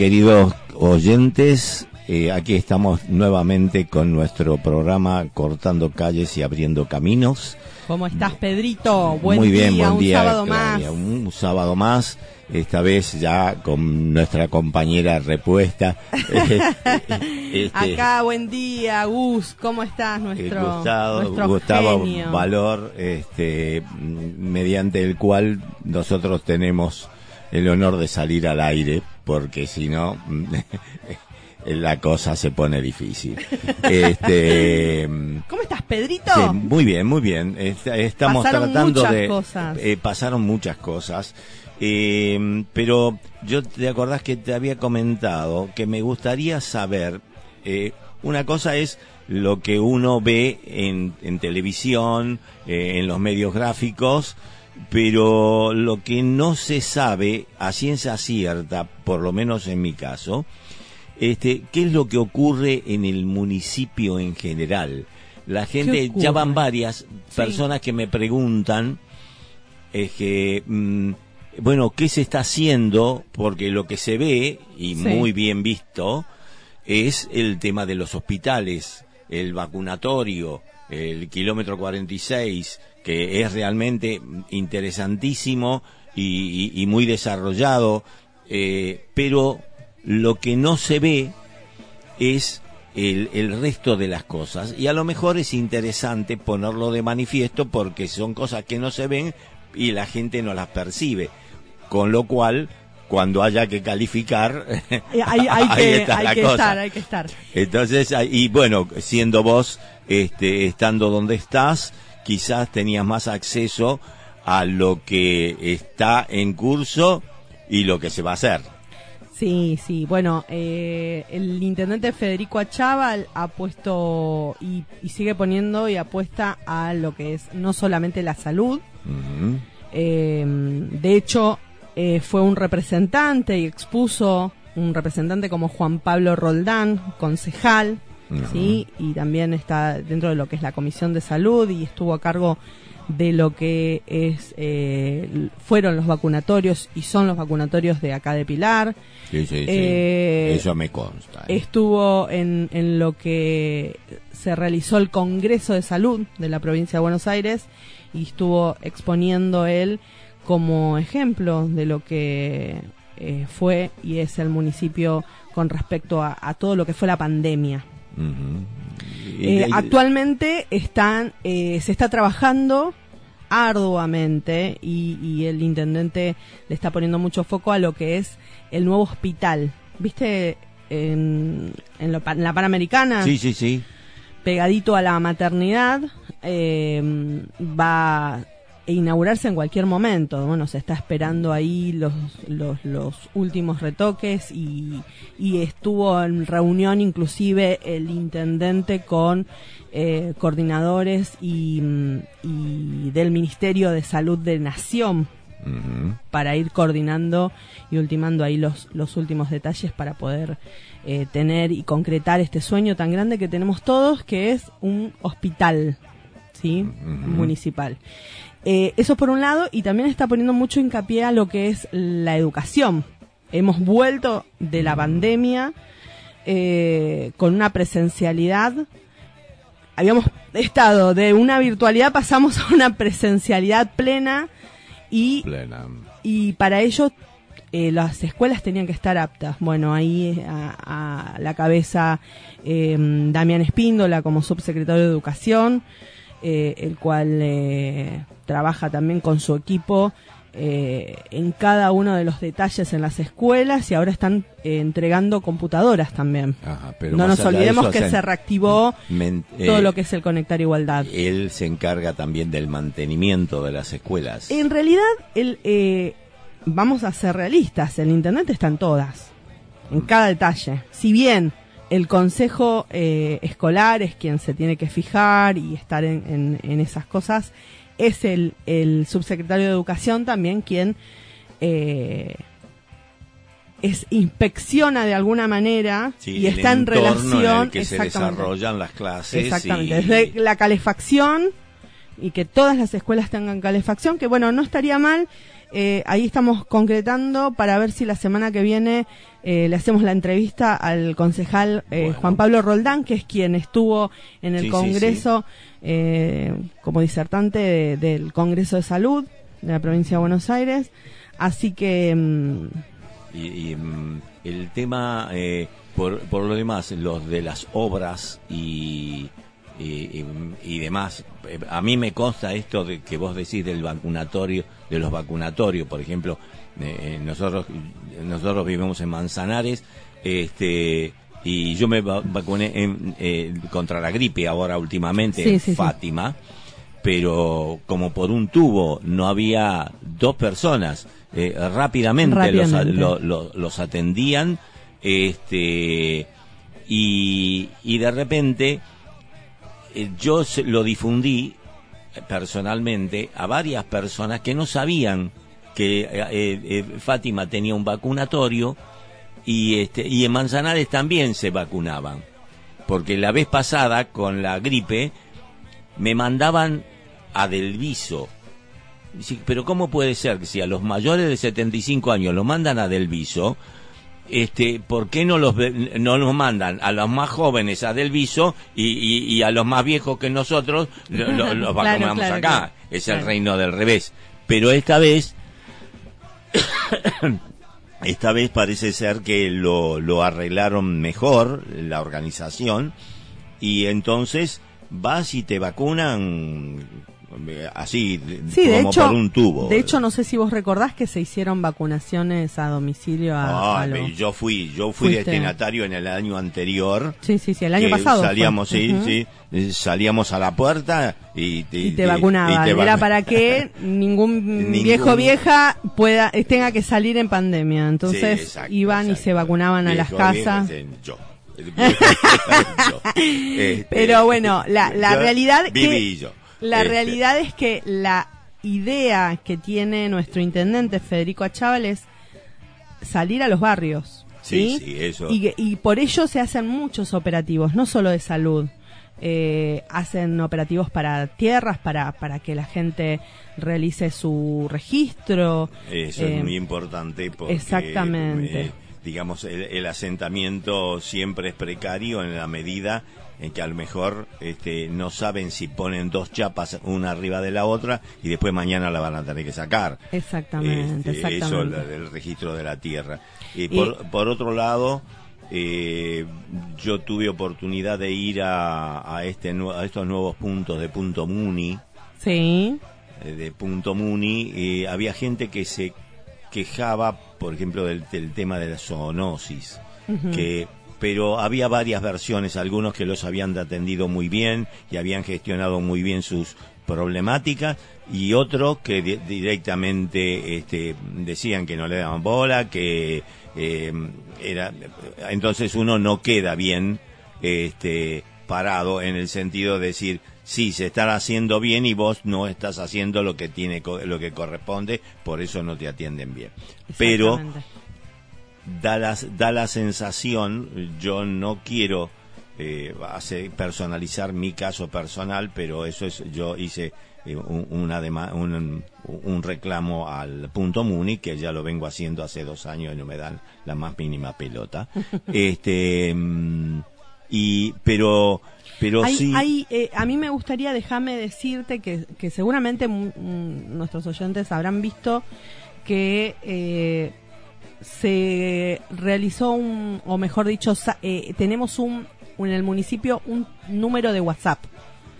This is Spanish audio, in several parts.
Queridos oyentes, eh, aquí estamos nuevamente con nuestro programa Cortando Calles y Abriendo Caminos. ¿Cómo estás, Pedrito? Buen Muy bien, buen día. Un sábado más. Un sábado más, esta vez ya con nuestra compañera repuesta. este, Acá, buen día, Gus. ¿Cómo estás, nuestro, Gustavo, Gustavo Valor, este, mediante el cual nosotros tenemos el honor de salir al aire, porque si no, la cosa se pone difícil. Este, ¿Cómo estás, Pedrito? muy bien, muy bien. estamos tratando de... Cosas. Eh, pasaron muchas cosas. Eh, pero yo te acordás que te había comentado que me gustaría saber, eh, una cosa es lo que uno ve en, en televisión, en los medios gráficos, pero lo que no se sabe a ciencia cierta, por lo menos en mi caso, este, ¿qué es lo que ocurre en el municipio en general? La gente, ya van varias personas que me preguntan, es que, mm, bueno, ¿qué se está haciendo? Porque lo que se ve, y muy bien visto, es el tema de los hospitales, el vacunatorio, el kilómetro 46, que es realmente interesantísimo y, muy desarrollado, eh, pero lo que no se ve es el, el, resto de las cosas. Y a lo mejor es interesante ponerlo de manifiesto porque son cosas que no se ven y la gente no las percibe. Con lo cual, cuando haya que calificar, hay, que, estar, hay que estar. Entonces, y bueno, siendo vos, este, estando donde estás, quizás tenías más acceso a lo que está en curso y lo que se va a hacer. Sí, sí. Bueno, eh, el intendente Federico Achával ha puesto y, sigue poniendo y apuesta a lo que es no solamente la salud. Eh, de hecho, eh, fue un representante y expuso un representante como Juan Pablo Roldán, concejal, ¿sí? Y también está dentro de lo que es la Comisión de Salud y estuvo a cargo de lo que es eh, fueron los vacunatorios y son los vacunatorios de acá de Pilar. Sí, sí, eh, Eso me consta. ¿eh? Estuvo en, en lo que se realizó el Congreso de Salud de la provincia de Buenos Aires y estuvo exponiendo él como ejemplo de lo que fue y es el municipio con respecto a todo lo que fue la pandemia. Eh, actualmente están, eh, se está trabajando arduamente y, el intendente le está poniendo mucho foco a lo que es el nuevo hospital. ¿Viste? En, la Panamericana. Sí, sí, sí. Pegadito a la maternidad. Eh, va inaugurarse en cualquier momento. Bueno, se está esperando ahí los, los, últimos retoques y, estuvo en reunión inclusive el intendente con eh, coordinadores y, del Ministerio de Salud de Nación para ir coordinando y ultimando ahí los, los últimos detalles para poder eh, tener y concretar este sueño tan grande que tenemos todos, que es un hospital ¿sí? municipal. Eh, eso por un lado, y también está poniendo mucho hincapié a lo que es la educación. Hemos vuelto de la pandemia eh, con una presencialidad. Habíamos estado de una virtualidad, pasamos a una presencialidad plena y, y para ello eh, las escuelas tenían que estar aptas. Bueno, ahí a, la cabeza Damián Espíndola como subsecretario de Educación el cual trabaja también con su equipo eh, en cada uno de los detalles en las escuelas y ahora están eh, entregando computadoras también. no nos olvidemos que se reactivó todo eh, lo que es el Conectar Igualdad. Él se encarga también del mantenimiento de las escuelas. En realidad, él, vamos a ser realistas, el Internet está en todas, en cada detalle. Si bien el consejo escolar es quien se tiene que fijar y estar en esas cosas, es el, el subsecretario de Educación también quien eh, es inspecciona de alguna manera y está en relación en que se desarrollan las clases exactamente. Desde la calefacción y que todas las escuelas tengan calefacción que bueno no estaría mal eh, ahí estamos concretando para ver si la semana que viene eh, le hacemos la entrevista al concejal eh, Juan Pablo Roldán, que es quien estuvo en el Congreso como disertante del Congreso de Salud de la provincia de Buenos Aires. Así que... Mm, y, mm, el tema, por, por lo demás, los de las obras y y, demás. A mí me consta esto de que vos decís del vacunatorio, de los vacunatorios, por ejemplo, eh, nosotros nosotros vivimos en Manzanares, este y yo me vacuné eh, contra la gripe ahora últimamente en Fátima, pero como por un tubo no había dos personas, eh, rápidamente, Los, los, atendían, este y, y de repente eh, yo lo difundí personalmente a varias personas que no sabían que eh, eh, Fátima tenía un vacunatorio y este y en Manzanares también se vacunaban. Porque la vez pasada con la gripe me mandaban a Delviso. Pero cómo puede ser que si a los mayores de 75 años lo mandan a Delviso este, ¿por qué no los no nos mandan a los más jóvenes a Delviso y, y, a los más viejos que nosotros los vacunamos acá? Es el reino del revés. Pero esta vez, esta vez parece ser que lo, lo arreglaron mejor la organización y entonces vas y te vacunan así como por un tubo. De hecho, no sé si vos recordás que se hicieron vacunaciones a domicilio a, yo fui, yo fui destinatario en el año anterior. Sí, sí, sí, el año pasado. Salíamos, sí, sí, eh, salíamos a la puerta y, te vacunaban. Era para que ningún, viejo vieja pueda tenga que salir en pandemia. Entonces iban y se vacunaban a las casas. yo. Pero bueno, la, la realidad que la este. realidad es que la idea que tiene nuestro intendente Federico Achával es salir a los barrios. Sí, sí, eso. Y, por ello se hacen muchos operativos, no solo de salud. Eh, hacen operativos para tierras, para, para que la gente realice su registro. Eso es eh, muy importante porque... Exactamente. Eh, digamos, el, asentamiento siempre es precario en la medida en que a lo mejor este, no saben si ponen dos chapas una arriba de la otra y después mañana la van a tener que sacar. Exactamente, este, Eso, el, registro de la tierra. Y, por, otro lado, eh, yo tuve oportunidad de ir a, a, este, a estos nuevos puntos de Punto Muni. Sí. Eh, de Punto Muni, y había gente que se quejaba, por ejemplo, del, tema de la zoonosis, que pero había varias versiones, algunos que los habían atendido muy bien y habían gestionado muy bien sus problemáticas y otros que directamente este, decían que no le daban bola, que eh, era entonces uno no queda bien este, parado en el sentido de decir sí se está haciendo bien y vos no estás haciendo lo que tiene lo que corresponde, por eso no te atienden bien. Pero da la, da la sensación, yo no quiero eh, hacer, personalizar mi caso personal, pero eso es, yo hice eh, un, una un, un, reclamo al punto Muni, que ya lo vengo haciendo hace dos años y no me dan la más mínima pelota. este, mm, y, pero, pero sí. Hay, eh, a mí me gustaría, déjame decirte que, que seguramente nuestros oyentes habrán visto que eh, se realizó un, o mejor dicho, eh, tenemos un, en el municipio un número de WhatsApp.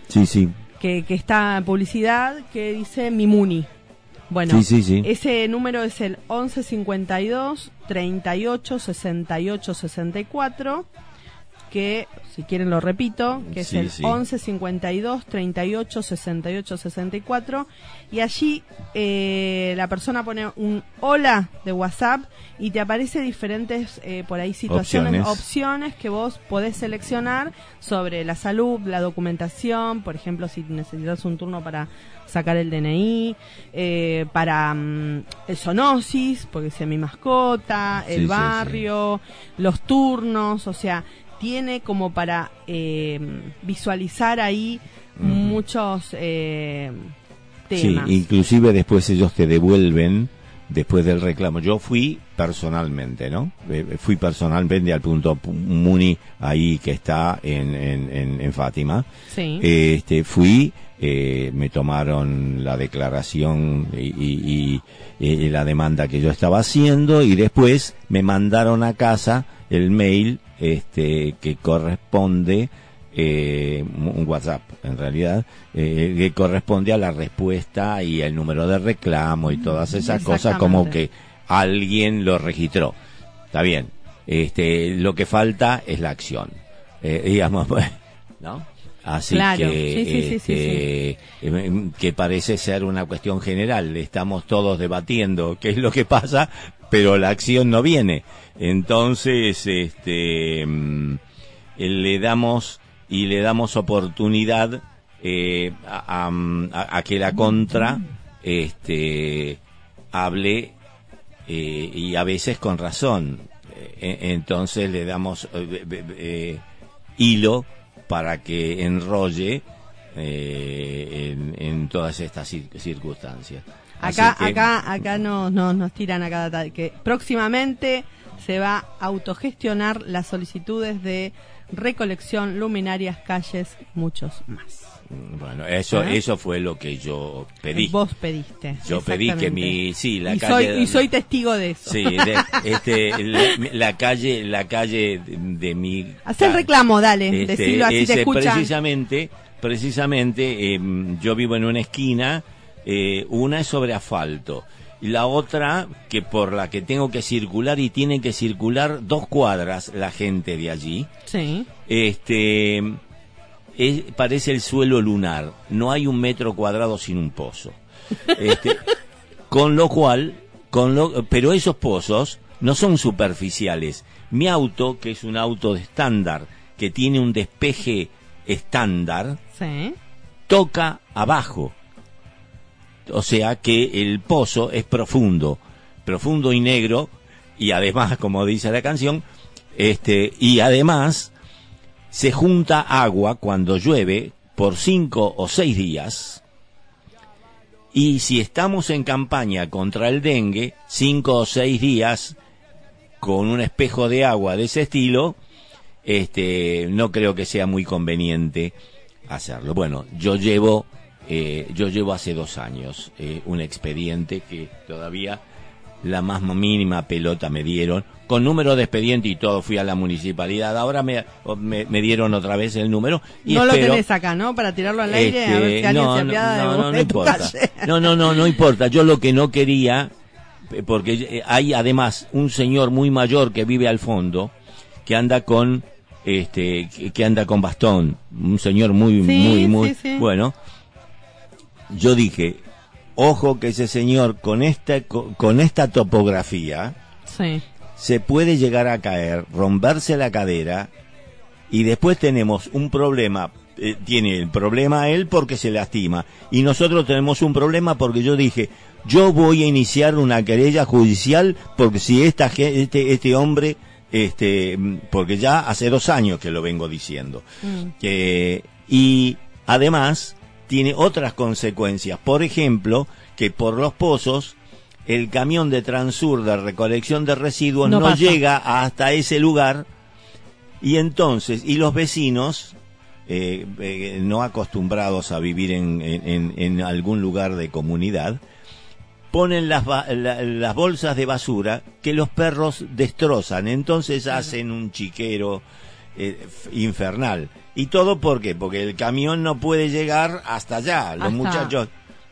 Sí, sí. que, que está en publicidad que dice Mimuni. Bueno, ese número es el 1152 38 68 64 que, si quieren lo repito, que es el 11 52 38 68 64 y allí eh, la persona pone un hola de WhatsApp y te aparece diferentes eh, por ahí situaciones, opciones. que vos podés seleccionar sobre la salud, la documentación, por ejemplo, si necesitas un turno para sacar el DNI, eh, para mm, el zoonosis, porque sea mi mascota, el barrio, los turnos, o sea, tiene como para eh, visualizar ahí muchos eh, temas. Sí, inclusive después ellos te devuelven después del reclamo. Yo fui personalmente, ¿no? Fui personalmente al punto Muni ahí que está en, en, en, Fátima. Sí. Este, fui, eh, me tomaron la declaración y, y, la demanda que yo estaba haciendo y después me mandaron a casa el mail este, que corresponde, eh, un WhatsApp en realidad, eh, que corresponde a la respuesta y el número de reclamo y todas esas cosas como que alguien lo registró. Está bien. Este, lo que falta es la acción. Eh, digamos, ¿no? Así que, este, que parece ser una cuestión general. Estamos todos debatiendo qué es lo que pasa, pero la acción no viene. Entonces, este, mm, le damos y le damos oportunidad eh, a, que la contra este, hable eh, y a veces con razón. E, entonces le damos eh, hilo para que enrolle en, en, todas estas circunstancias. Acá, acá, acá nos, nos, nos tiran a cada que próximamente se va a autogestionar las solicitudes de recolección, luminarias, calles, muchos más. Bueno, eso ¿Eh? eso fue lo que yo pedí. Vos pediste. Yo pedí que mi sí la y calle soy, y soy testigo de eso. Sí, este la, calle la calle de, mi. Haz el reclamo, dale, este, decilo así te escuchan. Precisamente precisamente em, yo vivo en una esquina, eh, una es sobre asfalto la otra que por la que tengo que circular y tiene que circular dos cuadras la gente de allí. Sí. Este parece el suelo lunar. No hay un metro cuadrado sin un pozo. Este, con lo cual, con lo, pero esos pozos no son superficiales. Mi auto, que es un auto de estándar, que tiene un despeje estándar, sí. toca abajo o sea que el pozo es profundo, profundo y negro, y además, como dice la canción, este, y además se junta agua cuando llueve por cinco o seis días, y si estamos en campaña contra el dengue, cinco o seis días con un espejo de agua de ese estilo, este, no creo que sea muy conveniente hacerlo. Bueno, yo llevo eh, yo llevo hace dos años eh, un expediente que todavía la más mínima pelota me dieron, con número de expediente y todo, fui a la municipalidad, ahora me, me, dieron otra vez el número. Y no lo tenés acá, ¿no? Para tirarlo al aire, a ver si este, alguien no, se no, no, no, importa. No, no, no, no importa. Yo lo que no quería, eh, porque hay además un señor muy mayor que vive al fondo, que anda con, este, que anda con bastón, un señor muy, muy, muy, bueno yo dije, ojo que ese señor con esta, con esta topografía se puede llegar a caer, romperse la cadera y después tenemos un problema. Eh, tiene el problema él porque se lastima y nosotros tenemos un problema porque yo dije yo voy a iniciar una querella judicial porque si esta este este hombre este porque ya hace dos años que lo vengo diciendo mm. y además tiene otras consecuencias. Por ejemplo, que por los pozos el camión de Transur de recolección de residuos no, llega hasta ese lugar y entonces, y los vecinos, eh, eh, no acostumbrados a vivir en, en, algún lugar de comunidad, ponen las, las bolsas de basura que los perros destrozan, entonces hacen un chiquero infernal. ¿Y todo por qué? Porque el camión no puede llegar hasta allá. Los muchachos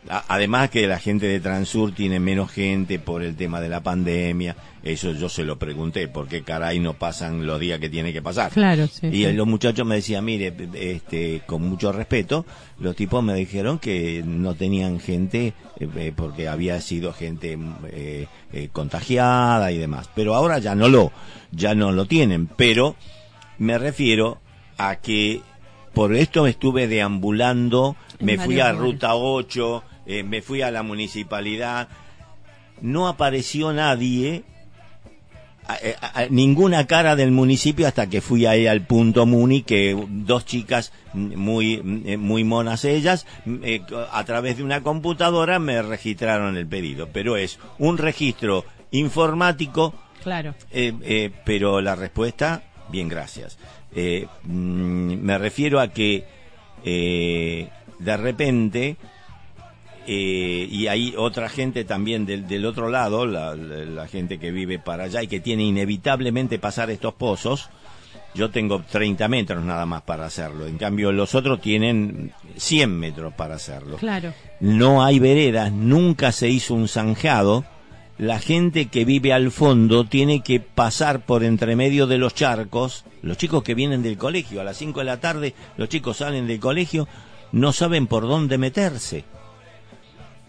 Además que la gente de Transur tiene menos gente por el tema de la pandemia, eso yo se lo pregunté, porque caray no pasan los días que tiene que pasar. Claro, sí, y los muchachos me decían, mire, este, con mucho respeto, los tipos me dijeron que no tenían gente eh, eh, porque había sido gente eh, contagiada y demás, pero ahora ya no lo, ya no lo tienen, pero me refiero a que por esto me estuve deambulando, me fui a Ruta 8, eh, me fui a la municipalidad, no apareció nadie, ninguna cara del municipio hasta que fui ahí al punto Muni, que dos chicas muy, muy monas ellas, eh, a través de una computadora me registraron el pedido. Pero es un registro informático. Claro. Eh, pero la respuesta, bien, gracias. Mm, me refiero a que de repente eh, y hay otra gente también del, del otro lado, la, la, gente que vive para allá y que tiene inevitablemente pasar estos pozos. Yo tengo 30 metros nada más para hacerlo. En cambio, los otros tienen 100 metros para hacerlo. Claro. No hay veredas, nunca se hizo un zanjado. La gente que vive al fondo tiene que pasar por entre medio de los charcos. Los chicos que vienen del colegio, a las 5 de la tarde, los chicos salen del colegio, no saben por dónde meterse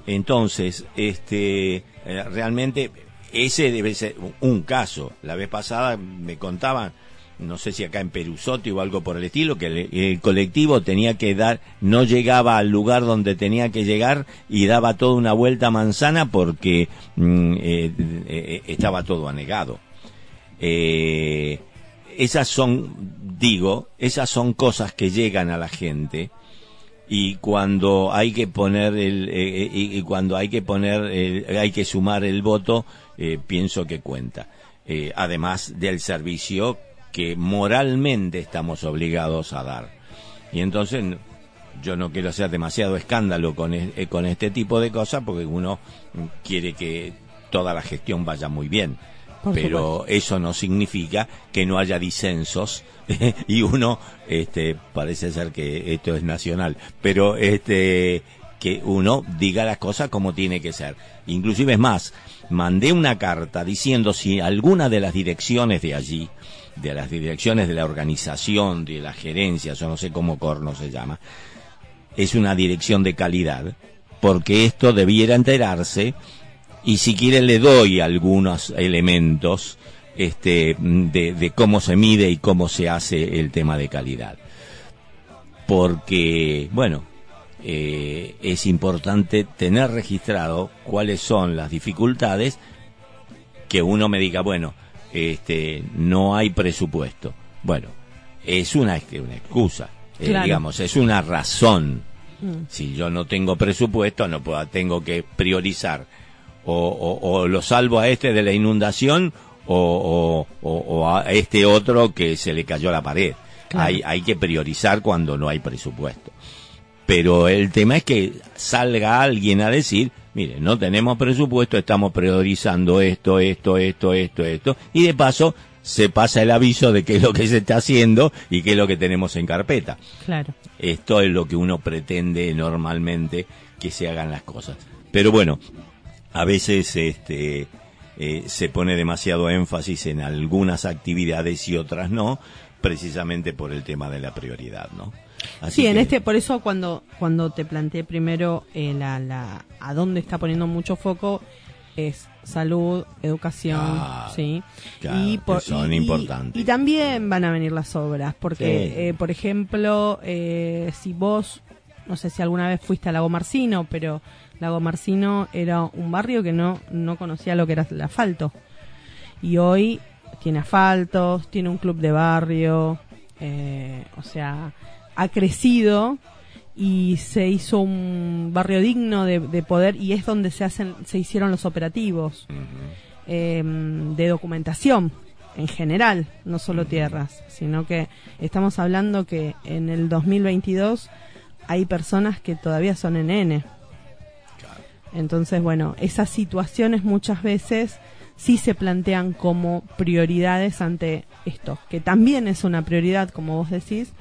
entonces, este, eh, realmente ese debe ser un caso. La vez pasada me contaban, no sé si acá en Perusotti o algo por el estilo, que el, colectivo tenía que dar, no llegaba al lugar donde tenía que llegar y daba toda una vuelta manzana porque mm, eh, eh, estaba todo anegado. esas son, digo, esas son cosas que llegan a la gente y cuando hay que poner el eh, eh, y, cuando hay que poner el, hay que sumar el voto eh, pienso que cuenta además del servicio que moralmente estamos obligados a dar. Y entonces yo no quiero hacer demasiado escándalo con, con este tipo de cosas porque uno quiere que toda la gestión vaya muy bien. Pero eso no significa que no haya disensos y uno este parece ser que esto es nacional pero este que uno diga las cosas como tiene que ser. Inclusive es más mandé una carta diciendo si alguna de las direcciones de allí de las direcciones de la organización de la gerencia yo no sé cómo corno se llama es una dirección de calidad porque esto debiera enterarse y si quiere le doy algunos elementos este, de, cómo se mide y cómo se hace el tema de calidad. Porque, bueno, eh, es importante tener registrado cuáles son las dificultades que uno me diga, bueno, este, no hay presupuesto. Bueno, es una, una excusa, eh, digamos, es una razón. Mm. Si yo no tengo presupuesto, no puedo, tengo que priorizar o, lo salvo a este de la inundación o, a este otro que se le cayó la pared. Hay, hay que priorizar cuando no hay presupuesto. Pero el tema es que salga alguien a decir, mire, no tenemos presupuesto, estamos priorizando esto, esto, esto, esto, esto, y de paso se pasa el aviso de qué es lo que se está haciendo y qué es lo que tenemos en carpeta. Claro. Esto es lo que uno pretende normalmente que se hagan las cosas. Pero bueno, a veces este, eh, se pone demasiado énfasis en algunas actividades y otras no, precisamente por el tema de la prioridad, ¿no? Sí, en este, por eso cuando, cuando te planteé primero eh, la, la, a dónde está poniendo mucho foco es salud, educación, ah, sí, y son importantes. Y, también van a venir las obras, porque, eh, por ejemplo, si vos, no sé si alguna vez fuiste a Lago Marcino, pero Lago Marcino era un barrio que no, no conocía lo que era el asfalto. Y hoy tiene asfaltos, tiene un club de barrio, eh, o sea, ha crecido y se hizo un barrio digno de, poder y es donde se hacen se hicieron los operativos em, de documentación en general no solo tierras sino que estamos hablando que en el 2022 hay personas que todavía son en N. Entonces, bueno, esas situaciones muchas veces sí se plantean como prioridades ante esto, que también es una prioridad, como vos decís,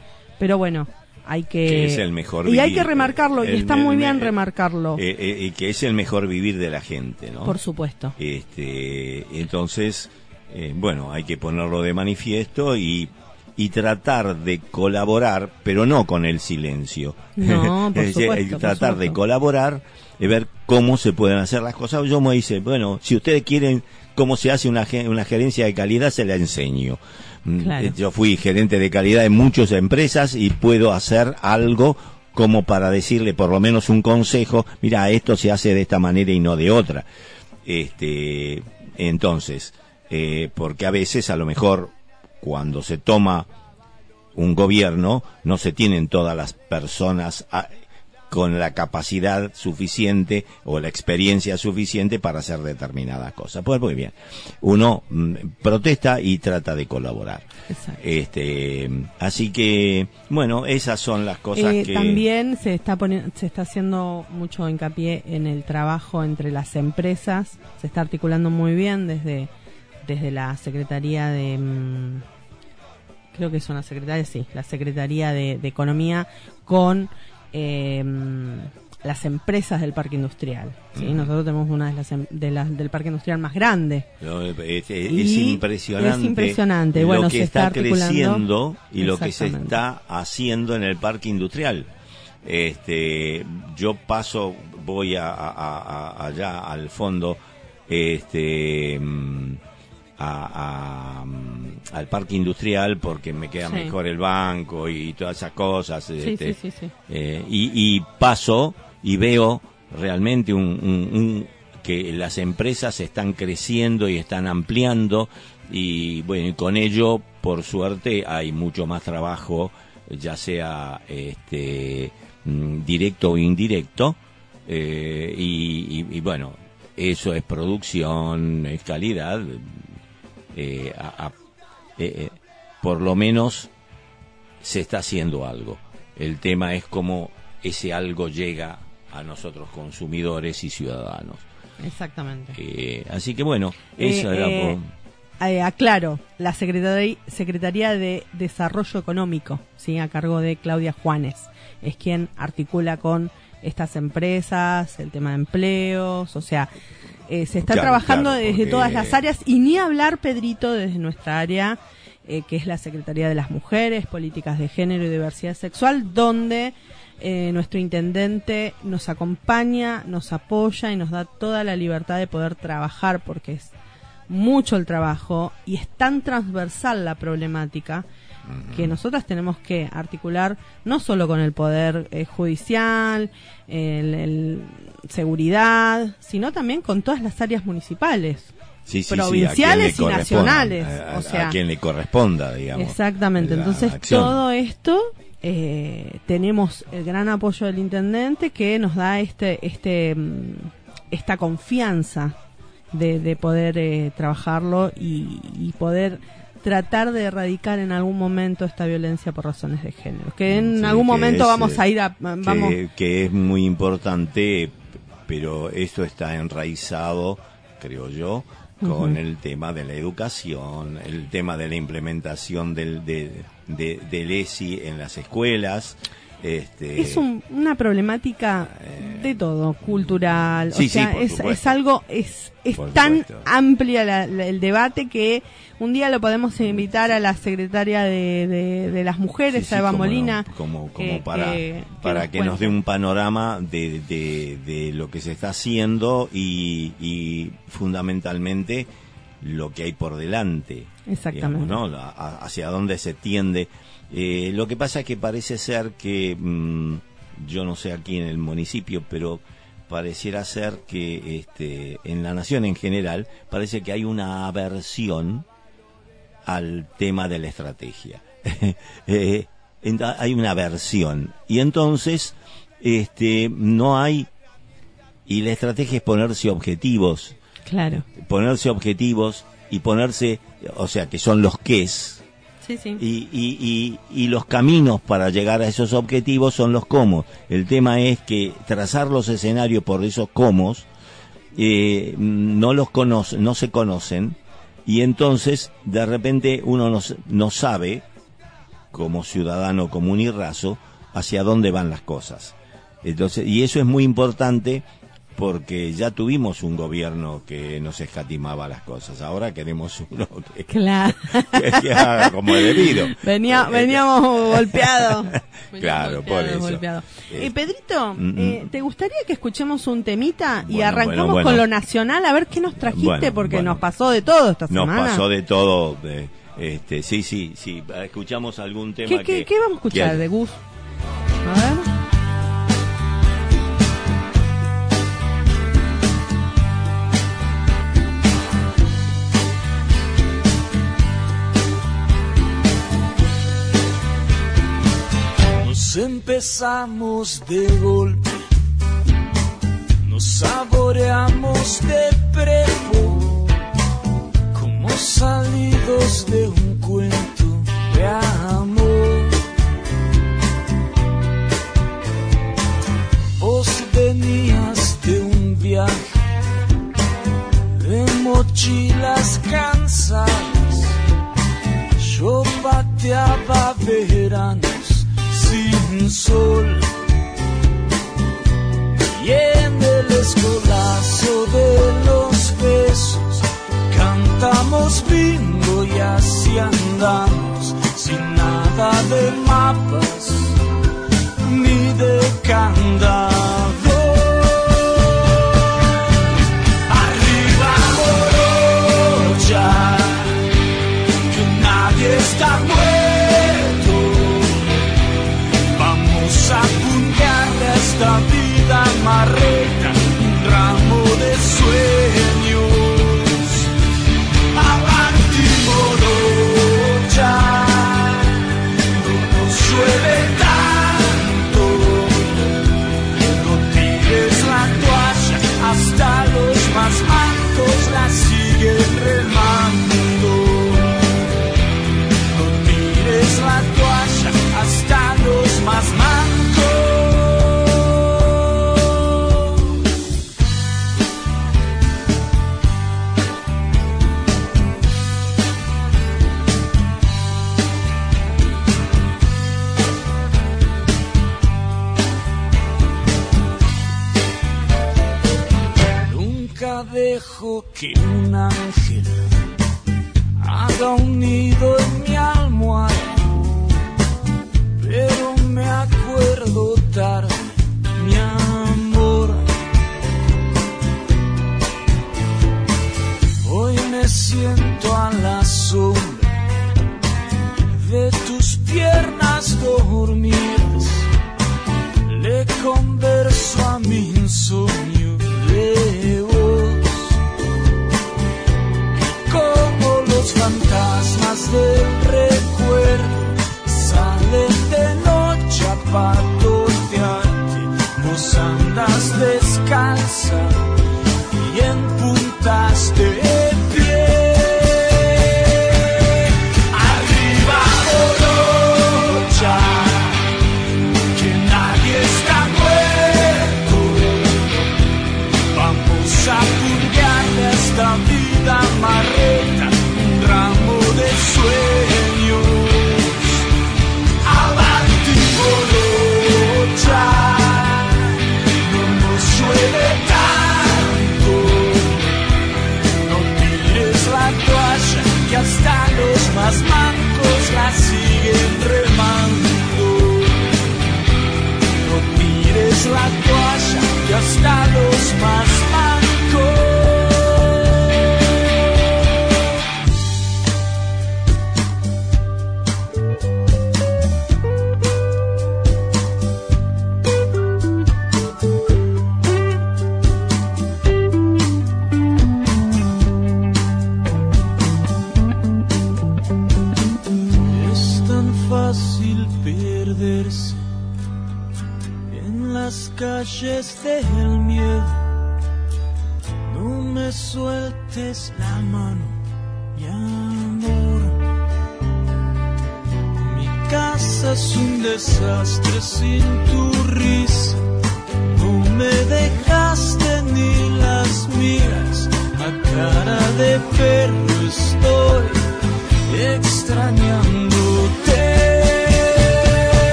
pero bueno, hay que, es el mejor y hay que remarcarlo y está muy bien remarcarlo. eh, eh, y que es el mejor vivir de la gente no por supuesto. Este entonces eh, bueno hay que ponerlo de manifiesto y y tratar de colaborar pero no con el silencio. No por supuesto, tratar de colaborar y ver cómo se pueden hacer las cosas. Yo me dice bueno si ustedes quieren cómo se hace una, una gerencia de calidad se la enseño Mm, eh, yo fui gerente de calidad en muchas empresas y puedo hacer algo como para decirle por lo menos un consejo, mira, esto se hace de esta manera y no de otra. Este, entonces, eh, porque a veces a lo mejor cuando se toma un gobierno no se tienen todas las personas con la capacidad suficiente o la experiencia suficiente para hacer determinadas cosas. Pues muy bien, uno mm, protesta y trata de colaborar. Este, así que, bueno, esas son las cosas eh, que también se está poniendo, se está haciendo mucho hincapié en el trabajo entre las empresas. Se está articulando muy bien desde desde la secretaría de mm, creo que es una secretaria, sí, la Secretaría de Economía con eh, las empresas del parque industrial. ¿sí? Nosotros tenemos una de las, em, de las del parque industrial más grande. es, impresionante. impresionante. Bueno, lo que está, creciendo y lo que se está haciendo en el parque industrial. Este, yo paso, voy a, allá al fondo, este, mm, a, al parque industrial porque me queda mejor el banco y todas esas cosas. Este, eh, y, paso y veo realmente un, que las empresas están creciendo y están ampliando y bueno, y con ello, por suerte, hay mucho más trabajo, ya sea este, mm, directo o indirecto. Eh, y, y, bueno, eso es producción, es calidad, eh, a, eh, eh, por lo menos se está haciendo algo. El tema es cómo ese algo llega a nosotros consumidores y ciudadanos. Exactamente. así que bueno, eso era aclaro, la Secretaría, Secretaría de Desarrollo Económico, ¿sí? a cargo de Claudia Juanes, es quien articula con estas empresas, el tema de empleos, o sea, eh, se está trabajando desde todas las áreas y ni hablar, Pedrito, desde nuestra área, eh, que es la Secretaría de las Mujeres, Políticas de Género y Diversidad Sexual, donde eh, nuestro intendente nos acompaña, nos apoya y nos da toda la libertad de poder trabajar porque es mucho el trabajo y es tan transversal la problemática que nosotras tenemos que articular no solo con el poder eh, judicial, el, seguridad, sino también con todas las áreas municipales. provinciales y nacionales. o sea, a quien le corresponda, digamos. Exactamente. Entonces, todo esto eh, tenemos el gran apoyo del intendente que nos da este, este, mm, esta confianza de, poder eh, trabajarlo y, y poder tratar de erradicar en algún momento esta violencia por razones de género. Que en algún momento vamos a ir a... Vamos... Que, es muy importante, pero esto está enraizado, creo yo, con el tema de la educación, el tema de la implementación del, de, del ESI en las escuelas. Este... Es una problemática de todo, cultural, o sea, es, algo, es, es tan amplia el debate que un día lo podemos invitar a la secretaria de, de, las mujeres, a Eva Molina. como, como para, que, para que, nos dé un panorama de, de, lo que se está haciendo y, y fundamentalmente lo que hay por delante. Exactamente. hacia dónde se tiende eh, lo que pasa es que parece ser que, mm, yo no sé aquí en el municipio, pero pareciera ser que este, en la nación en general parece que hay una aversión al tema de la estrategia. Eh, hay una aversión. Y entonces, este, no hay... Y la estrategia es ponerse objetivos. Claro. Ponerse objetivos y ponerse, o sea, que son los es y, y, y, los caminos para llegar a esos objetivos son los cómo. El tema es que trazar los escenarios por esos cómo eh, no los conoce, no se conocen y entonces de repente uno no, no sabe como ciudadano común y raso hacia dónde van las cosas. Entonces, y eso es muy importante porque ya tuvimos un gobierno que nos escatimaba las cosas. Ahora queremos uno que, claro. haga como debido. Venía, eh, veníamos golpeados. claro, por eso. Eh, eh, Pedrito, mm, mm. ¿te gustaría que escuchemos un temita y arrancamos con lo nacional? A ver qué nos trajiste, porque nos pasó de todo esta semana. Nos pasó de todo. este, sí, sí, sí. Escuchamos algún tema. ¿Qué, que, qué vamos a escuchar de Gus? A ver. Empezamos de golpe, nos saboreamos de prepo, como salidos de un cuento de amor. Vos venías de un viaje de mochilas cansadas, yo pateaba veranos sin sol. Y en el escolazo de los besos cantamos bingo y así andamos sin nada de mapas ni de candado. Arriba ya que nadie está muerto.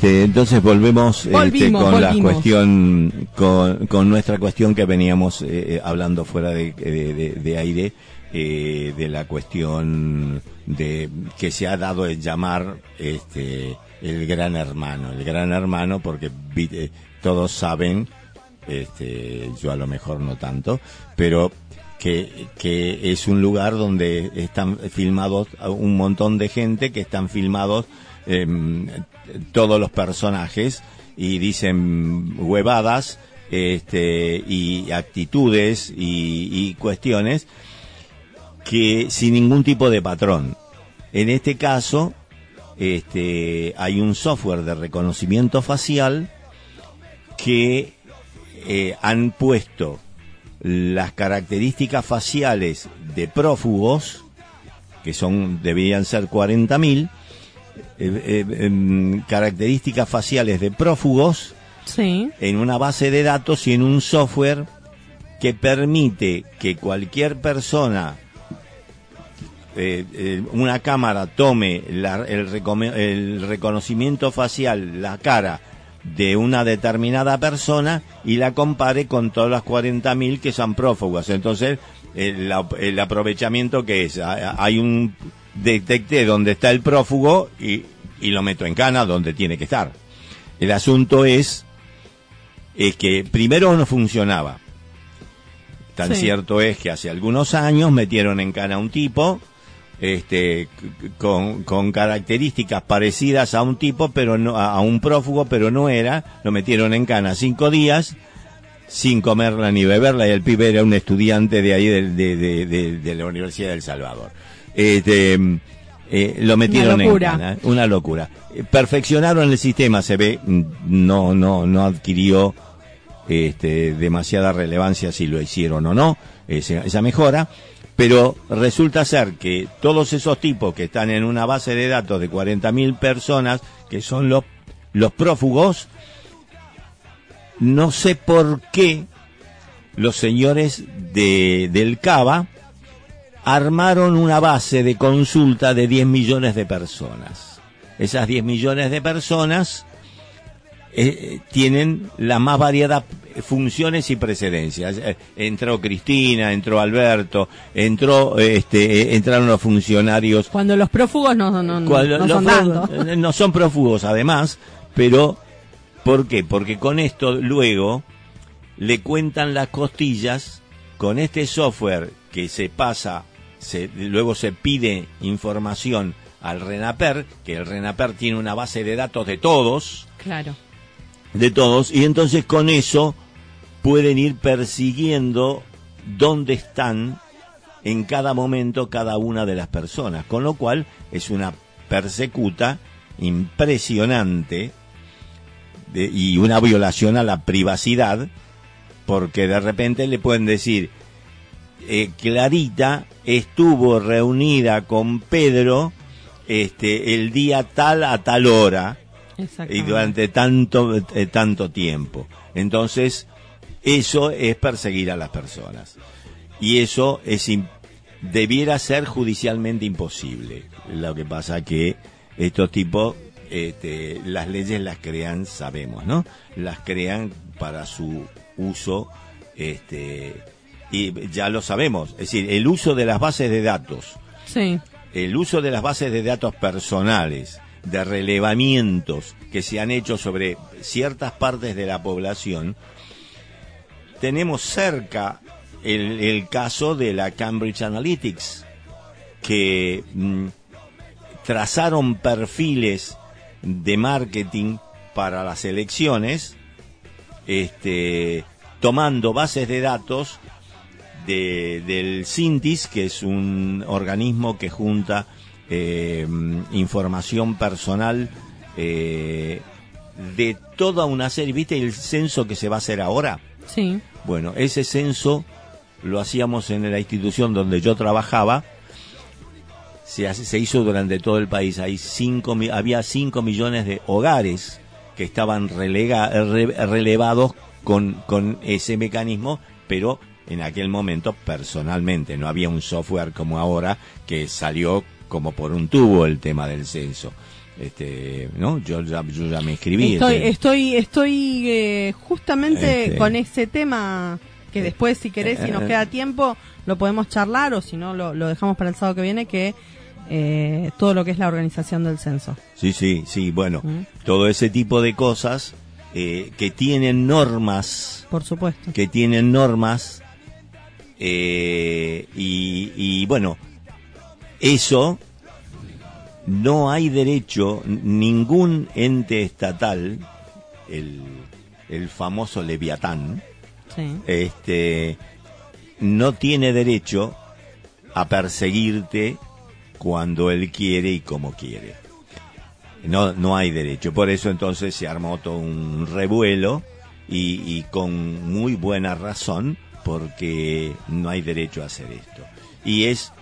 Este, entonces volvemos este, Volvimos, con la cuestión, con, con nuestra cuestión que veníamos eh, eh, hablando fuera de, de- de- de aire, eh, de la cuestión de que se ha dado el llamar este, el gran hermano, el gran hermano, porque eh, todos saben, este, yo a lo mejor no tanto, pero que, que es un lugar donde están filmados un montón de gente que están filmados em, todos los personajes y dicen huevadas este, y actitudes y, cuestiones que sin ningún tipo de patrón. En este caso, este, hay un software de reconocimiento facial que eh, han puesto las características faciales de prófugos, que son deberían ser 40.000, eh, eh, em, características faciales de prófugos Sí. en una base de datos y en un software que permite que cualquier persona, eh, eh, una cámara tome la- el, reconocimiento facial, la cara de una determinada persona y la compare con todas las 40.000 que son prófugos. Entonces, el, el aprovechamiento que es, Ha- hay un detecté dónde está el prófugo y, y lo meto en cana donde tiene que estar. El asunto es es que primero no funcionaba. Tan Sí. cierto es que hace algunos años metieron en cana a un tipo este con, con características parecidas a un tipo pero no a, un prófugo pero no era lo metieron en cana cinco días sin comerla ni beberla y el pibe era un estudiante de ahí de- de- de- de la Universidad del Salvador este eh, lo metieron en locura. cana una locura Eh, perfeccionaron el sistema se ve mm, no no no adquirió este, demasiada relevancia si lo hicieron o no, esa, esa mejora, pero resulta ser que todos esos tipos que están en una base de datos de 40.000 personas, que son los, los prófugos, no sé por qué los señores de, del Cava armaron una base de consulta de 10 millones de personas. Esas 10 millones de personas eh, tienen las más variadas funciones y precedencias. Eh, entró Cristina, entró Alberto, entró, este, eh, entraron los funcionarios. Cuando los prófugos no, no, no, son tanto. no son prófugos además, pero ¿por qué? Porque con esto luego le cuentan las costillas con este software que se pasa, se, luego se pide información al RENAPER, que el RENAPER tiene una base de datos de todos, Claro. de todos y entonces con eso pueden ir persiguiendo dónde están en cada momento cada una de las personas, con lo cual es una persecuta impresionante de- y una violación a la privacidad porque de repente le pueden decir eh, Clarita estuvo reunida con Pedro este, el día tal a tal hora y durante tanto, eh, tanto tiempo. Entonces, eso es perseguir a las personas. Y eso es debiera ser judicialmente imposible. Lo que pasa que estos tipos, este, las leyes las crean, sabemos, ¿no? Las crean para su uso, este, y ya lo sabemos. Es decir, el uso de las bases de datos. Sí. El uso de las bases de datos personales, de relevamientos que se han hecho sobre ciertas partes de la población, tenemos cerca el, caso de la Cambridge Analytics, que mm, trazaron perfiles de marketing para las elecciones, este, tomando bases de datos de, del CINTIS, que es un organismo que junta eh, información personal eh, de toda una serie. ¿Viste el censo que se va a hacer ahora? Sí. Bueno, ese censo lo hacíamos en la institución donde yo trabajaba. Se, se hizo durante todo el país. Hay cinco, había 5 millones de hogares que estaban relega, relevados con, con ese mecanismo, pero en aquel momento personalmente. No había un software como ahora que salió como por un tubo el tema del censo. Este, ¿no? Yo ya, yo ya me escribí. Estoy, estoy, estoy eh, justamente este. con ese tema que después, si querés, si nos eh. queda tiempo, lo podemos charlar o si no, lo, dejamos para el sábado que viene, que eh, todo lo que es la organización del censo. Sí, sí, sí, bueno, ¿Mm? todo ese tipo de cosas que tienen normas. Por supuesto. Que tienen normas. Y, y bueno, eso no hay derecho, ningún ente estatal, el, el famoso Leviatán, este, no tiene derecho a perseguirte cuando él quiere y como quiere. No, no hay derecho. Por eso entonces se armó todo un revuelo y, y con muy buena razón porque no hay derecho a hacer esto. Y es,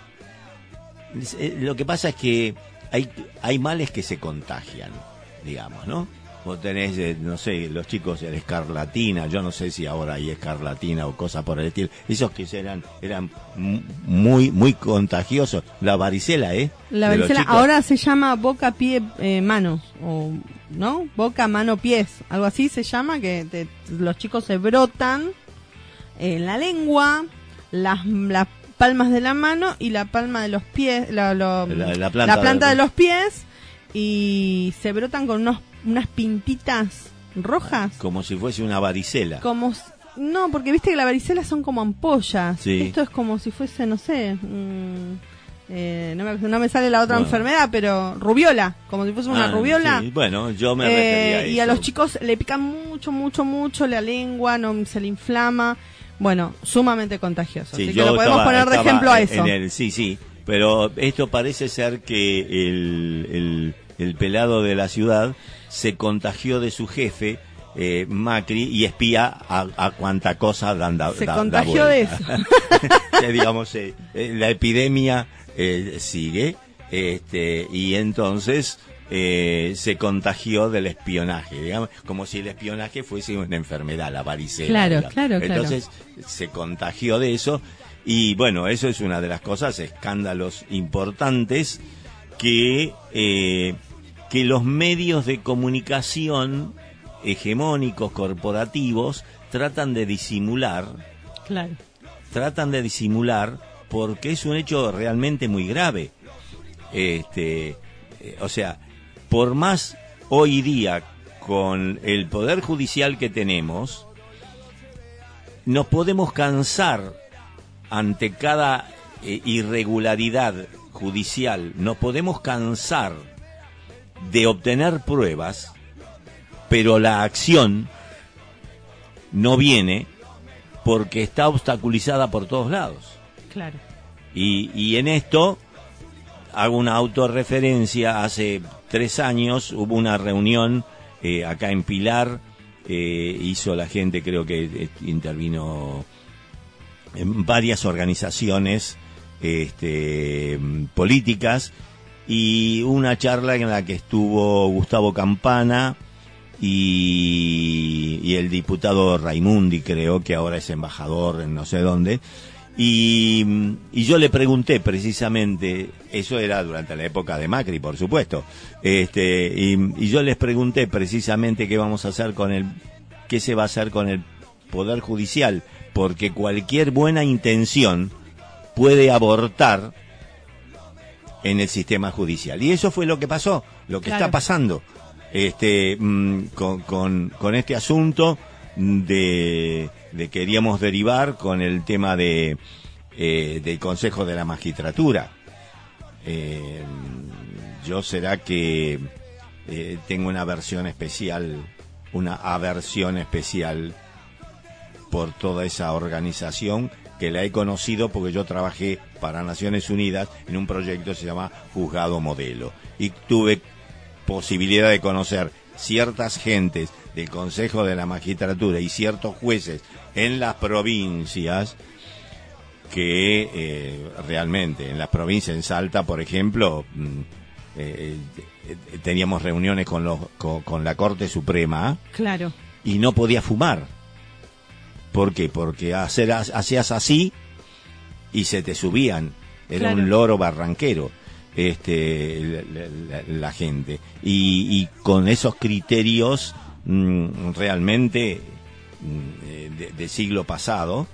eh, lo que pasa es que hay, hay males que se contagian, digamos, ¿no? Vos tenés, eh, no sé, los chicos de escarlatina, yo no sé si ahora hay escarlatina o cosas por el estilo, esos que eran, eran muy, muy contagiosos. La varicela, ¿eh? La varicela ahora se llama boca, pie, eh, mano, o, ¿no? Boca, mano, pies, algo así se llama, que los chicos se brotan en la lengua, las, las palmas de la mano y la palma de los pies, la, planta, de los pies y se brotan con unos, unas pintitas rojas. Como si fuese una varicela. Como no, porque viste que la varicela son como ampollas. Esto es como si fuese, no sé, eh, no, me, sale la otra enfermedad, pero rubiola, como si fuese una ah, rubiola. bueno, yo me refería a eh, Y a los chicos le pican mucho, mucho, mucho la lengua, no se le inflama. Bueno, sumamente contagioso. Sí, así que lo podemos poner de ejemplo a eso. sí, sí. Pero esto parece ser que el, el, pelado de la ciudad se contagió de su jefe, eh, Macri, y espía a, a cuanta cosa dan Se contagió de eso. digamos, eh, eh, la epidemia sigue, este, y entonces eh, se contagió del espionaje, digamos, como si el espionaje fuese una enfermedad, la varicela. Claro, claro, Entonces se contagió de eso y bueno, eso es una de las cosas, escándalos importantes que, eh, que los medios de comunicación hegemónicos, corporativos, tratan de disimular. Claro. Tratan de disimular porque es un hecho realmente muy grave. Este, eh, o sea, por más hoy día con el poder judicial que tenemos, nos podemos cansar ante cada eh, irregularidad judicial, nos podemos cansar de obtener pruebas, pero la acción no viene porque está obstaculizada por todos lados. Claro. Y, y en esto hago una autorreferencia hace tres años hubo una reunión eh, acá en Pilar, eh, hizo la gente, creo que eh, intervino en varias organizaciones este, políticas y una charla en la que estuvo Gustavo Campana y, y el diputado Raimundi, creo que ahora es embajador en no sé dónde. Y, y, yo le pregunté precisamente, eso era durante la época de Macri, por supuesto, este, y, y, yo les pregunté precisamente qué vamos a hacer con el, qué se va a hacer con el Poder Judicial, porque cualquier buena intención puede abortar en el sistema judicial. Y eso fue lo que pasó, lo que está pasando este, mm, con, con, con este asunto de queríamos derivar con el tema de eh, del Consejo de la Magistratura. Eh, yo será que eh, tengo una versión especial, una aversión especial por toda esa organización que la he conocido porque yo trabajé para Naciones Unidas en un proyecto que se llama Juzgado Modelo y tuve posibilidad de conocer ciertas gentes del Consejo de la Magistratura y ciertos jueces en las provincias que eh, realmente en las provincias en Salta por ejemplo mm, eh, eh, teníamos reuniones con los con, la Corte Suprema claro. y no podía fumar. ¿por qué? porque hacer, hacías así y se te subían. Era un loro barranquero este la, gente. Y, y, con esos criterios mm, realmente mm, de, siglo pasado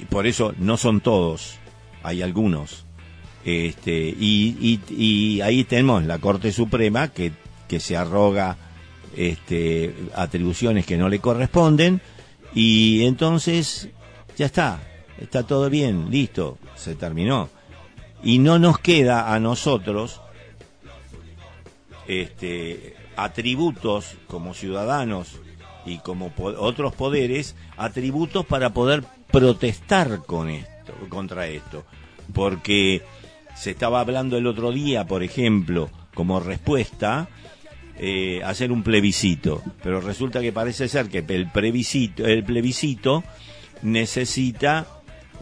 y por eso no son todos hay algunos este y, y, ahí tenemos la Corte Suprema que, que se arroga este atribuciones que no le corresponden y entonces ya está está todo bien listo se terminó y no nos queda a nosotros este, atributos como ciudadanos y como otros poderes, atributos para poder protestar con esto, contra esto. Porque se estaba hablando el otro día, por ejemplo, como respuesta, eh, hacer un plebiscito, pero resulta que parece ser que el plebiscito, el plebiscito necesita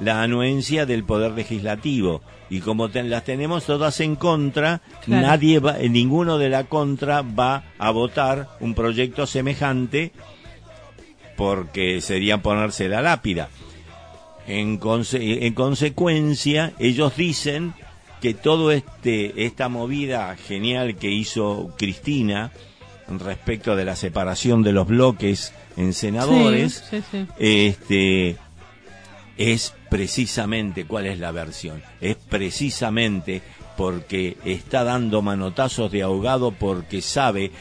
la anuencia del poder legislativo y como las tenemos todas en contra, nadie va, ninguno de la contra va a votar un proyecto semejante porque sería ponerse la lápida. En, en consecuencia, ellos dicen que todo este esta movida genial que hizo Cristina respecto de la separación de los bloques en senadores, este es precisamente cuál es la versión. Es precisamente porque está dando manotazos de ahogado porque sabe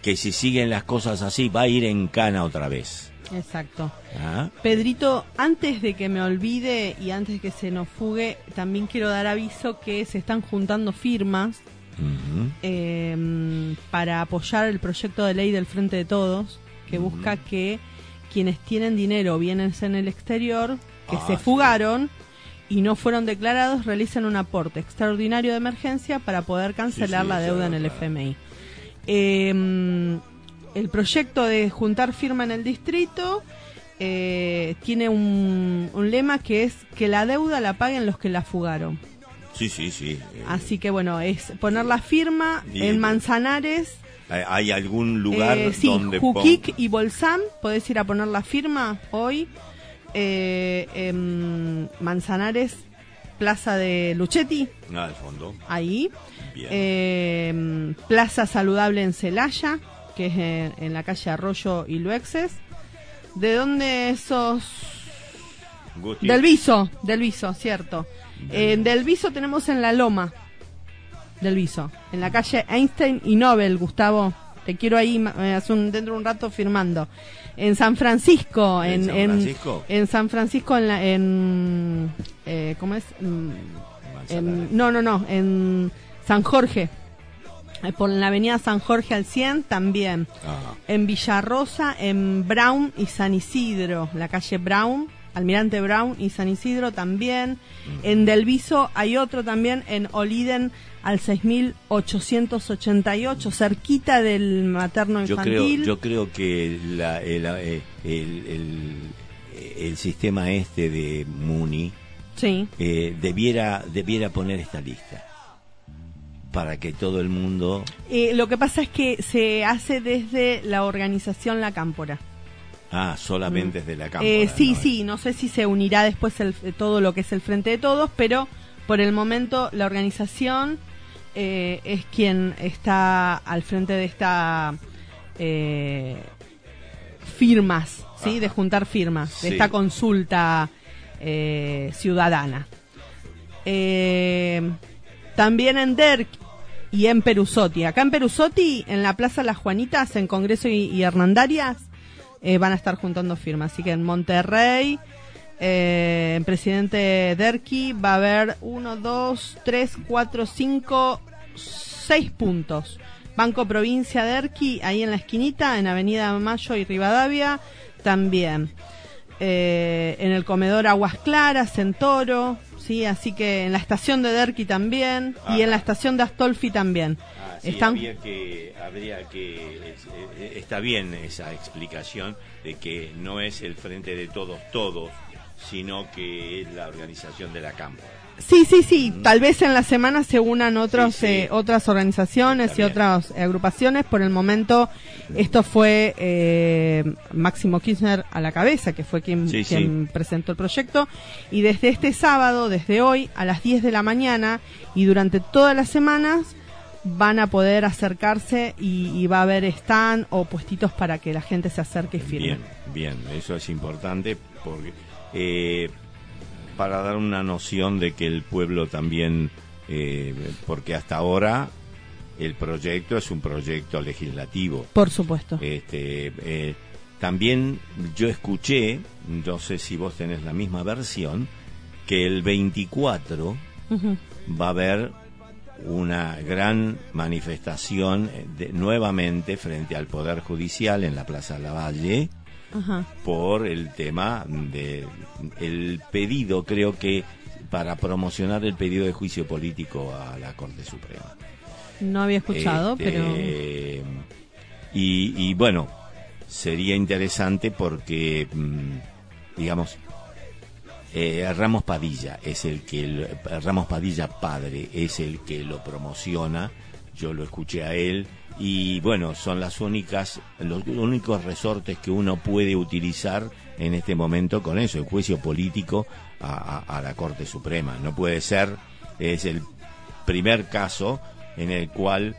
que si siguen las cosas así va a ir en cana otra vez. Exacto. ¿Ah? Pedrito, antes de que me olvide y antes de que se nos fugue, también quiero dar aviso que se están juntando firmas em, para apoyar el proyecto de ley del Frente de Todos, que busca que quienes tienen dinero vienen en el exterior que se ah, fugaron y no fueron declarados realicen un aporte extraordinario de emergencia para poder cancelar la deuda en el FMI. Em, el proyecto de juntar firma en el distrito eh, tiene un, lema que es que la deuda la paguen los que la fugaron. Sí, sí, sí. Así que bueno, es poner la firma en Manzanares. ¿Hay algún lugar eh, sí, donde Juquic y Bolsán, podés ir a poner la firma hoy eh, Manzanares, Plaza de Luchetti. Ah, al fondo. Ahí. Em, Plaza Saludable en Celaya, que es en, la calle Arroyo y Luexes. ¿De dónde esos? Del Viso, del Viso, cierto. Del... del Viso tenemos en La Loma. Del Viso. En la calle Einstein y Nobel, Gustavo. Te quiero ahí eh, dentro de un rato firmando en San Francisco, en, San Francisco, en, San Francisco, en, la, en eh, ¿cómo es? Mm, en, no, no, no, en San Jorge, eh, por la avenida San Jorge al 100 también, en Villarrosa, en Brown y San Isidro, la calle Brown, Almirante Brown y San Isidro también, en Delviso hay otro también, en Oliden al 6888, cerquita del materno infantil. Yo creo, yo creo que la, el, eh, el, el, sistema este de Muni sí. eh, debiera, debiera poner esta lista. para que todo el mundo... Eh, lo que pasa es que se hace desde la organización La Cámpora. Ah, solamente mm. desde la Cámpora. Eh, sí, sí, no sé si se unirá después el, todo lo que es el Frente de Todos, pero por el momento la organización eh, es quien está al frente de esta firmas, ¿sí? De juntar firmas, de esta consulta ciudadana. también en DERC y en Perusotti. Acá en Perusotti, en la Plaza Las Juanitas, en Congreso y, Hernandarias, eh, van a estar juntando firmas. Así que en Monterrey, eh, en Presidente Derqui, va a haber uno, dos, tres, cuatro, cinco, seis puntos. Banco Provincia Derqui, ahí en la esquinita, en Avenida Mayo y Rivadavia, también. Eh, en el comedor Aguas Claras, en Toro, ¿sí? Así que en la estación de Derqui también y en la estación de Astolfi también. Ah, Están... que, habría que, eh, está bien esa explicación de que no es el frente de todos, todos, sino que es la organización de la Cámara. Sí, sí, sí. Tal vez en la semana se unan otros, eh, otras organizaciones y otras agrupaciones. Por el momento, esto fue eh, Máximo Kirchner a la cabeza, que fue quien, quien presentó el proyecto. Y desde este sábado, desde hoy, a las 10 de la mañana y durante todas las semanas, van a poder acercarse y, va a haber stand o puestitos para que la gente se acerque y firme. Bien, bien. Eso es importante porque... Eh, para dar una noción de que el pueblo también, eh, porque hasta ahora el proyecto es un proyecto legislativo. Por supuesto. Este, eh, también yo escuché, no sé si vos tenés la misma versión, que el 24 va a haber una gran manifestación de, nuevamente frente al Poder Judicial en la Plaza Lavalle por el tema de el pedido, creo que para promocionar el pedido de juicio político a la Corte Suprema. No había escuchado, este, pero... Y, bueno, sería interesante porque, mm, digamos, eh, Ramos Padilla es el que, Ramos Padilla padre es el que lo promociona, yo lo escuché a él y bueno, son las únicas, los únicos resortes que uno puede utilizar en este momento con eso, el juicio político a, la Corte Suprema. No puede ser, es el primer caso en el cual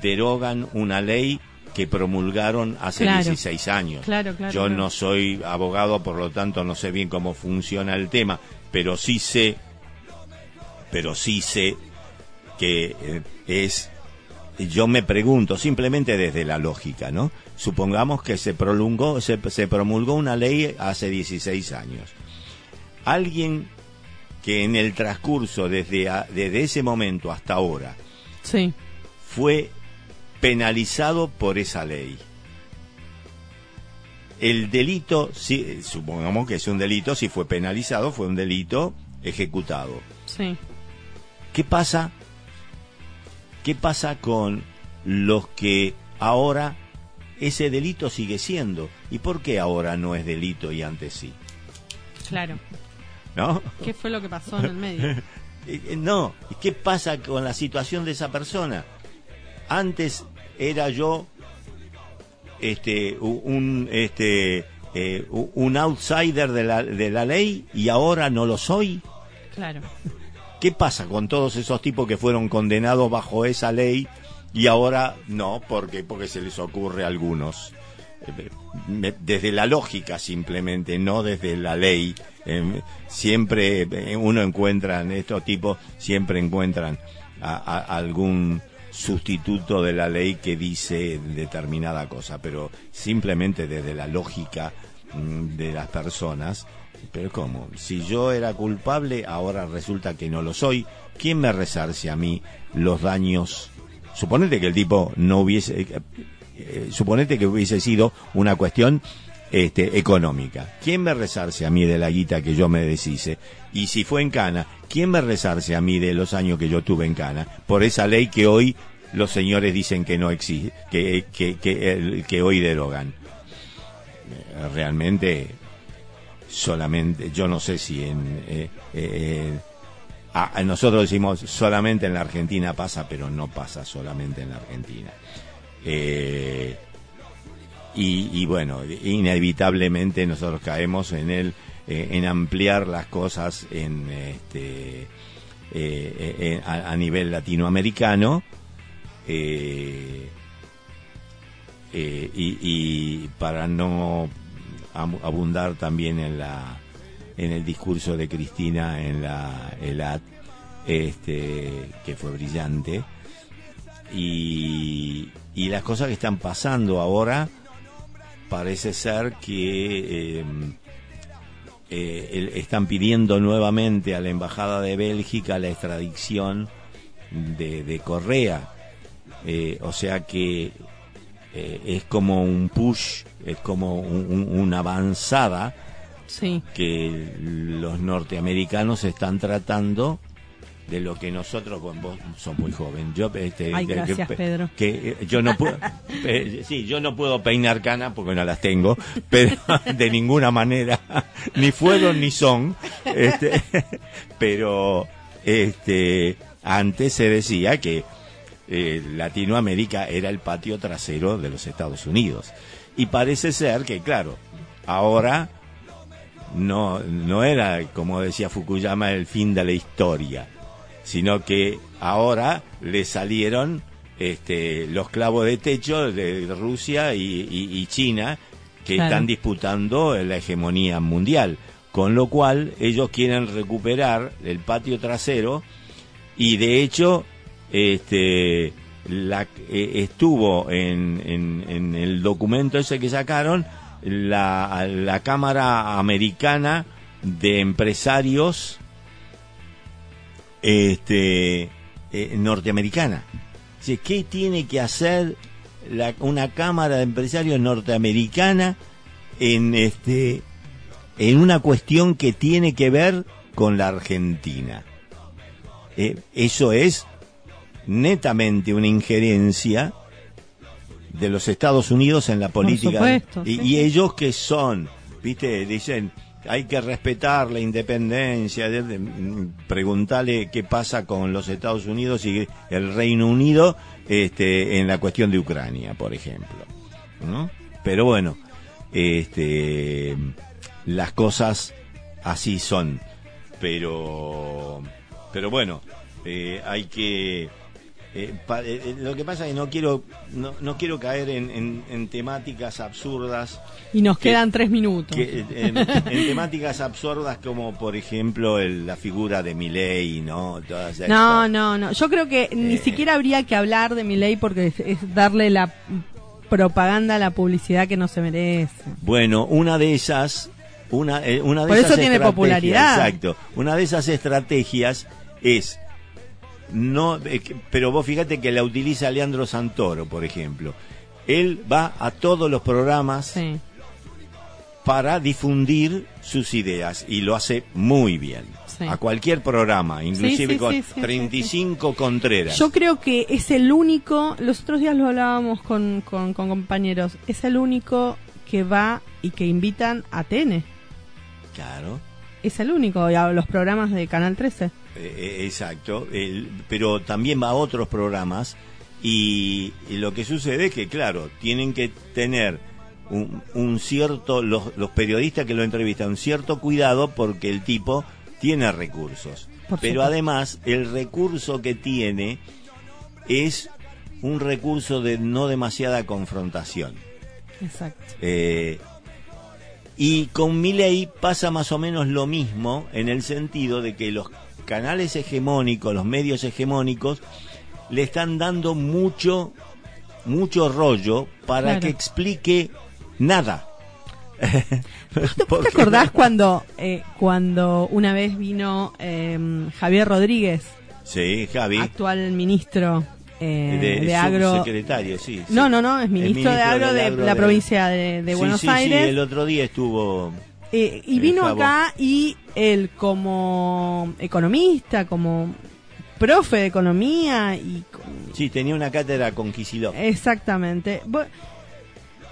derogan una ley que promulgaron hace 16 años. Yo no soy abogado, por lo tanto no sé bien cómo funciona el tema, pero sí sé, pero sí sé que eh, es yo me pregunto, simplemente desde la lógica, ¿no? Supongamos que se prolongó, se, promulgó una ley hace 16 años. Alguien que en el transcurso desde, desde ese momento hasta ahora sí. fue penalizado por esa ley. El delito, si, supongamos que es un delito, si fue penalizado, fue un delito ejecutado. Sí. ¿Qué pasa ¿Qué pasa con los que ahora ese delito sigue siendo? ¿Y por qué ahora no es delito y antes sí? Claro. ¿No? ¿Qué fue lo que pasó en el medio? Eh, eh, no, ¿qué pasa con la situación de esa persona? Antes era yo este un este eh, un outsider de la, de la ley y ahora no lo soy. Claro. ¿Qué pasa con todos esos tipos que fueron condenados bajo esa ley y ahora no? porque Porque se les ocurre a algunos. Eh, desde la lógica simplemente, no desde la ley. Em, siempre eh, uno encuentra en estos tipos, siempre encuentran a, algún sustituto de la ley que dice determinada cosa, pero simplemente desde la lógica mm, de las personas pero ¿cómo? Si yo era culpable, ahora resulta que no lo soy. ¿Quién me resarce a mí los daños? Suponete que el tipo no hubiese... Eh, eh, suponete que hubiese sido una cuestión este, económica. ¿Quién me resarce a mí de la guita que yo me deshice? Y si fue en Cana, ¿quién me resarce a mí de los años que yo tuve en Cana? Por esa ley que hoy los señores dicen que no existe, que, que, que, hoy derogan. Realmente solamente, yo no sé si en, eh, eh, nosotros decimos solamente en la Argentina pasa, pero no pasa solamente en la Argentina. Eh, y, bueno, inevitablemente nosotros caemos en el eh, en ampliar las cosas en este eh, a, nivel latinoamericano y, y, para no abundar también en la en el discurso de Cristina en la ELAT, este, que fue brillante. Y, y las cosas que están pasando ahora parece ser que em, eh, están pidiendo nuevamente a la Embajada de Bélgica la extradición de, de Correa. Eh, o sea que eh, es como un push, es como una avanzada que los norteamericanos están tratando de lo que nosotros, vos sos muy joven, yo este, gracias, que, Pedro. que yo no puedo, eh, sí, yo no puedo peinar canas porque no las tengo, pero de ninguna manera, ni fueron ni son, este, pero este, antes se decía que eh, Latinoamérica era el patio trasero de los Estados Unidos y parece ser que claro, ahora no, no era, como decía Fukuyama, el fin de la historia, sino que ahora le salieron este, los clavos de techo de Rusia y, China que están disputando la hegemonía mundial, con lo cual ellos quieren recuperar el patio trasero y de hecho este, la, eh, estuvo en, en, en el documento ese que sacaron la, la Cámara Americana de Empresarios este, eh, norteamericana. ¿Qué tiene que hacer la, una Cámara de Empresarios norteamericana en, este, en una cuestión que tiene que ver con la Argentina? Eh, eso es netamente una injerencia de los Estados Unidos en la política. y, ellos que son, viste, dicen, hay que respetar la independencia, de, preguntarle qué pasa con los Estados Unidos y el Reino Unido este, en la cuestión de Ucrania, por ejemplo. Pero bueno, este, las cosas así son. Pero, pero bueno, eh, hay que eh, eh, eh, lo que pasa es que no quiero no, no quiero caer en, en, temáticas absurdas y nos quedan tres minutos. en, temáticas absurdas como por ejemplo la figura de Milei no no no no. Yo creo que ni siquiera habría que hablar de Milei porque es, darle la propaganda la publicidad que no se merece. Bueno una de esas una, una de por eso tiene popularidad. exacto. Una de esas estrategias es no, pero vos fíjate que la utiliza Leandro Santoro, por ejemplo. Él va a todos los programas para difundir sus ideas y lo hace muy bien. A cualquier programa, inclusive con 35 Contreras. Yo creo que es el único, los otros días lo hablábamos con, con, compañeros, es el único que va y que invitan a TN. Claro. Es el único, y a los programas de Canal 13. Eh, eh, exacto, pero también va a otros programas y, lo que sucede es que, claro, tienen que tener un, cierto, los, los, periodistas que lo entrevistan, un cierto cuidado porque el tipo tiene recursos. pero además, el recurso que tiene es un recurso de no demasiada confrontación. Exacto. Eh, y con Miley pasa más o menos lo mismo en el sentido de que los canales hegemónicos, los medios hegemónicos, le están dando mucho, mucho rollo para que explique nada. ¿Te, acordás cuando, eh, cuando una vez vino em, Javier Rodríguez? Sí, Javi. Actual ministro eh, de, Agro. Secretario, sí, No, no, no, es ministro, de Agro de, la provincia de, Buenos Aires. Sí, el otro día estuvo eh, y vino acá y él como economista, como profe de economía y... Sí, tenía una cátedra con Kicillof. Exactamente.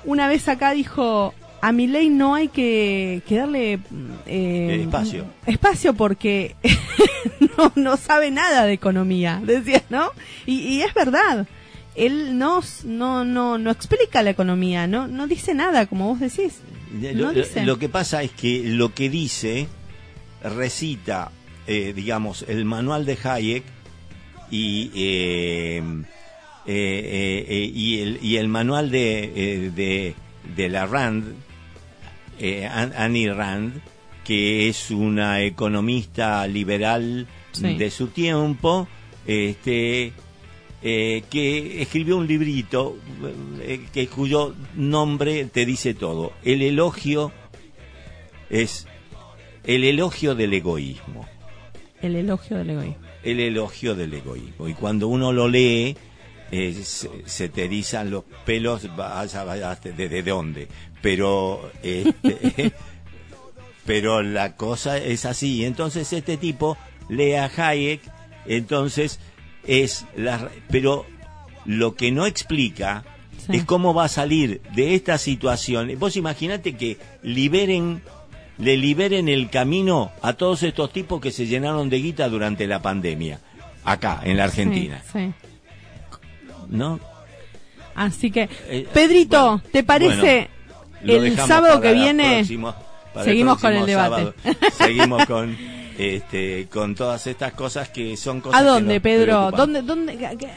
Una vez acá dijo, a mi ley no hay que, darle eh, espacio. Espacio porque no, no sabe nada de economía, decías, ¿no? Y, es verdad. Él no, no, no, no explica la economía, no, no dice nada, como vos decís. Lo, que pasa es que lo que dice recita, eh, digamos, el manual de Hayek y, eh, y, el, y el manual de, de, de la Rand, eh, Annie Rand, que es una economista liberal de su tiempo, este, eh, que escribió un librito eh, que cuyo nombre te dice todo. El elogio es el elogio del egoísmo. El elogio del egoísmo. El elogio del egoísmo. Y cuando uno lo lee, se, te erizan los pelos, ¿desde dónde? Pero, este, pero la cosa es así. Entonces este tipo lee a Hayek, entonces es la... Pero lo que no explica es cómo va a salir de esta situación. Vos imaginate que liberen le liberen el camino a todos estos tipos que se llenaron de guita durante la pandemia, acá, en la Argentina. sí. ¿no? Así que, eh, Pedrito, ¿te parece el sábado que viene? seguimos con el debate. seguimos con este, con todas estas cosas que son cosas. ¿A dónde, Pedro? ¿Dónde, dónde?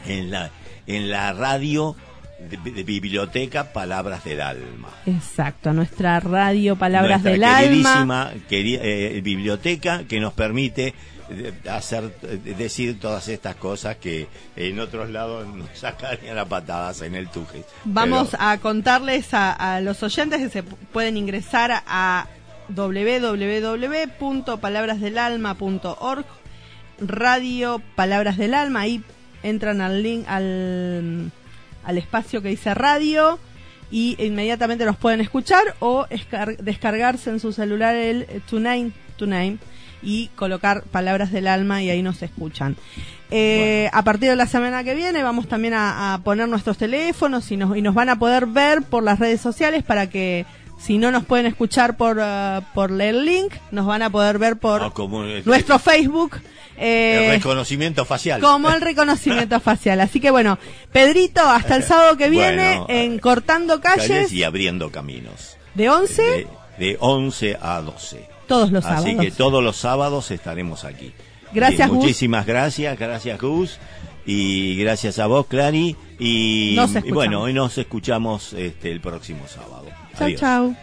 En la en la radio de, biblioteca Palabras del Alma. Exacto, nuestra radio Palabras del Alma. Queridísima eh, biblioteca que nos permite hacer decir todas estas cosas que en otros lados nos sacarían a patadas en el tuje. Vamos a contarles a, los oyentes que se pueden ingresar a www.palabrasdelalma.org Radio Palabras del Alma, ahí entran al link al, al espacio que dice radio y inmediatamente los pueden escuchar o descargarse en su celular el Tonight Tonight y colocar palabras del alma y ahí nos escuchan. Eh, a partir de la semana que viene vamos también a, poner nuestros teléfonos y nos, y nos van a poder ver por las redes sociales para que si no nos pueden escuchar por, uh, por el link, nos van a poder ver por ah, nuestro Facebook. Eh, el reconocimiento facial. Como el reconocimiento facial. Así que bueno, Pedrito, hasta el sábado que viene en Cortando Calles. y abriendo caminos. ¿De 11? De, de 11 a 12. Todos los sábados. Así que todos los sábados estaremos aquí. Gracias, Muchísimas gracias, gracias Gus. Y gracias a vos, Clary. Y, bueno, hoy nos escuchamos este, el próximo sábado. Chao, chao.